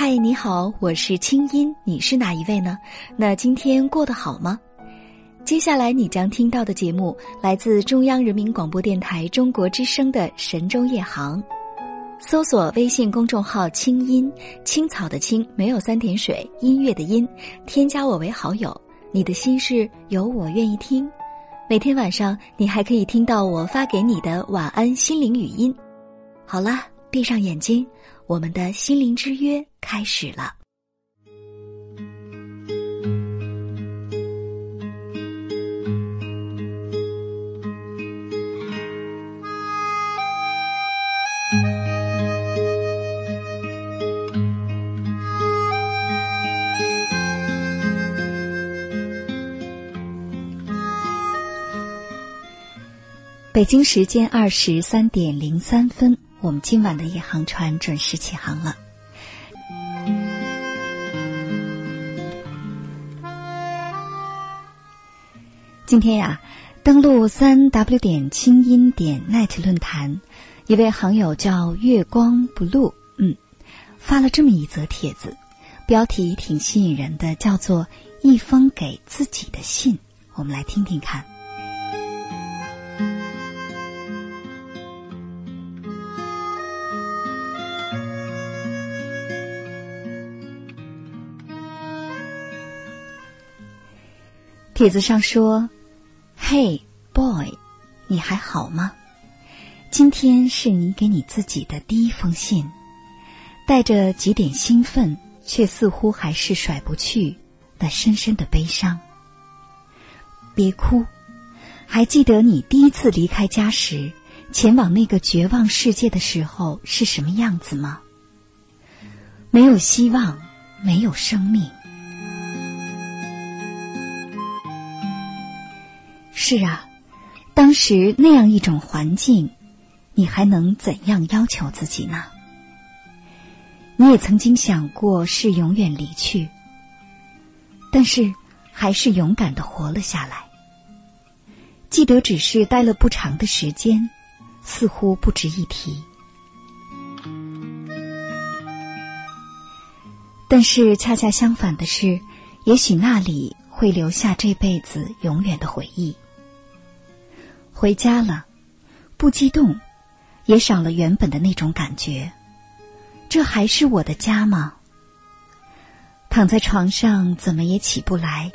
嗨，你好，我是清音，你是哪一位呢？那今天过得好吗？接下来你将听到的节目来自中央人民广播电台中国之声的《神州夜航》，搜索微信公众号“清音青草”的青没有三点水，音乐的音，添加我为好友。你的心事有我愿意听。每天晚上你还可以听到我发给你的晚安心灵语音。好了，闭上眼睛，我们的心灵之约开始了。北京时间二十三点零三分，我们今晚的夜航船准时起航了。今天呀，登录三 w 点清音点 net 论坛，一位好友叫月光 blue，嗯，发了这么一则帖子，标题挺吸引人的，叫做《一封给自己的信》，我们来听听看。帖子上说：“嘿，boy，你还好吗？今天是你给你自己的第一封信，带着几点兴奋，却似乎还是甩不去那深深的悲伤。别哭，还记得你第一次离开家时，前往那个绝望世界的时候是什么样子吗？没有希望，没有生命。”是啊，当时那样一种环境，你还能怎样要求自己呢？你也曾经想过是永远离去，但是还是勇敢的活了下来。记得只是待了不长的时间，似乎不值一提。但是恰恰相反的是，也许那里会留下这辈子永远的回忆。回家了，不激动，也少了原本的那种感觉。这还是我的家吗？躺在床上，怎么也起不来。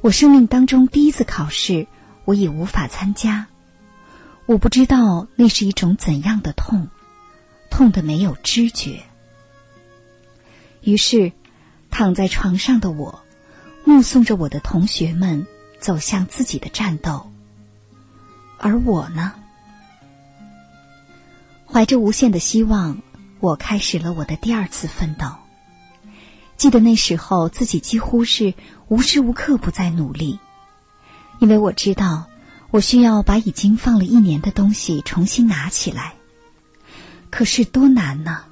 我生命当中第一次考试，我已无法参加。我不知道那是一种怎样的痛，痛的没有知觉。于是，躺在床上的我，目送着我的同学们走向自己的战斗。而我呢，怀着无限的希望，我开始了我的第二次奋斗。记得那时候，自己几乎是无时无刻不在努力，因为我知道我需要把已经放了一年的东西重新拿起来。可是多难呢？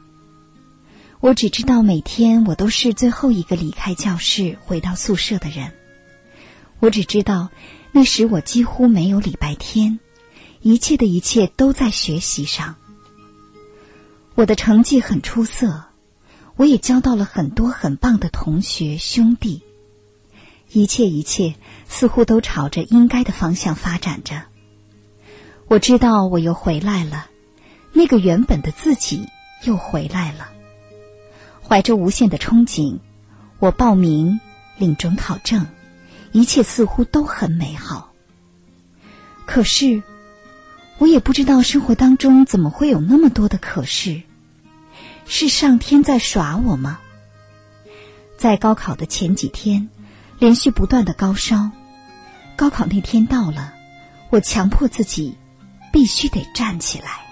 我只知道每天我都是最后一个离开教室回到宿舍的人。我只知道。那时我几乎没有礼拜天，一切的一切都在学习上。我的成绩很出色，我也交到了很多很棒的同学兄弟，一切一切似乎都朝着应该的方向发展着。我知道我又回来了，那个原本的自己又回来了。怀着无限的憧憬，我报名领准考证。一切似乎都很美好，可是，我也不知道生活当中怎么会有那么多的可是，是上天在耍我吗？在高考的前几天，连续不断的高烧，高考那天到了，我强迫自己必须得站起来。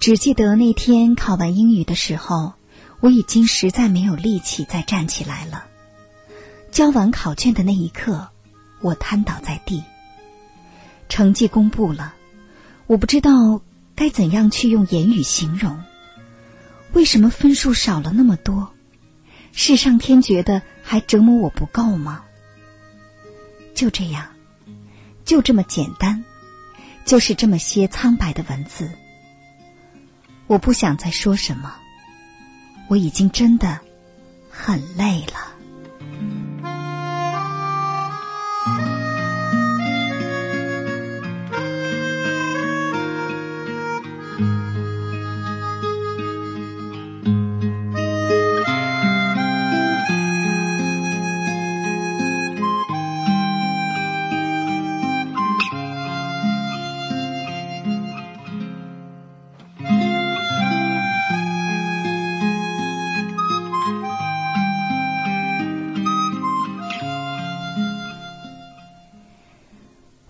只记得那天考完英语的时候，我已经实在没有力气再站起来了。交完考卷的那一刻，我瘫倒在地。成绩公布了，我不知道该怎样去用言语形容。为什么分数少了那么多？是上天觉得还折磨我不够吗？就这样，就这么简单，就是这么些苍白的文字。我不想再说什么，我已经真的很累了。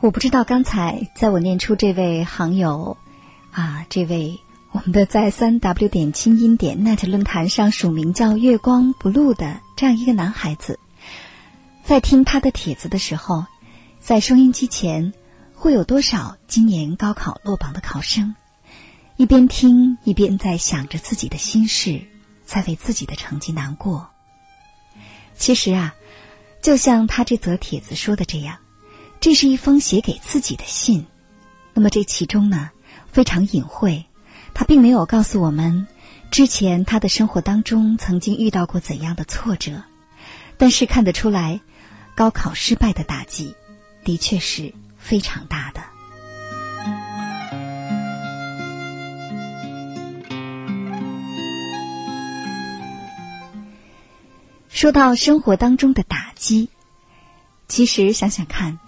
我不知道刚才在我念出这位行友，啊，这位我们的在三 w 点清音点 net 论坛上署名叫月光 blue 的这样一个男孩子，在听他的帖子的时候，在收音机前会有多少今年高考落榜的考生，一边听一边在想着自己的心事，在为自己的成绩难过。其实啊，就像他这则帖子说的这样。这是一封写给自己的信，那么这其中呢非常隐晦，他并没有告诉我们之前他的生活当中曾经遇到过怎样的挫折，但是看得出来，高考失败的打击的确是非常大的。说到生活当中的打击，其实想想看。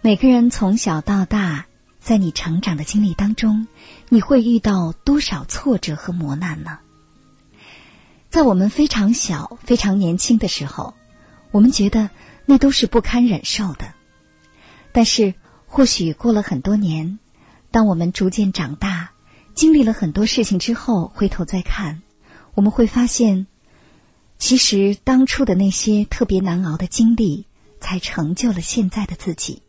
每个人从小到大，在你成长的经历当中，你会遇到多少挫折和磨难呢？在我们非常小、非常年轻的时候，我们觉得那都是不堪忍受的。但是，或许过了很多年，当我们逐渐长大，经历了很多事情之后，回头再看，我们会发现，其实当初的那些特别难熬的经历，才成就了现在的自己。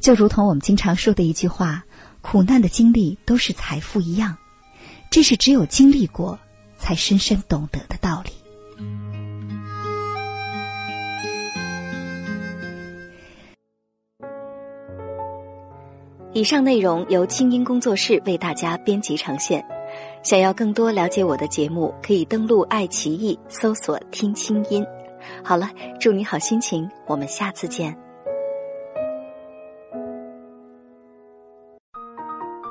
就如同我们经常说的一句话：“苦难的经历都是财富一样。”这是只有经历过，才深深懂得的道理。以上内容由清音工作室为大家编辑呈现。想要更多了解我的节目，可以登录爱奇艺搜索“听清音”。好了，祝你好心情，我们下次见。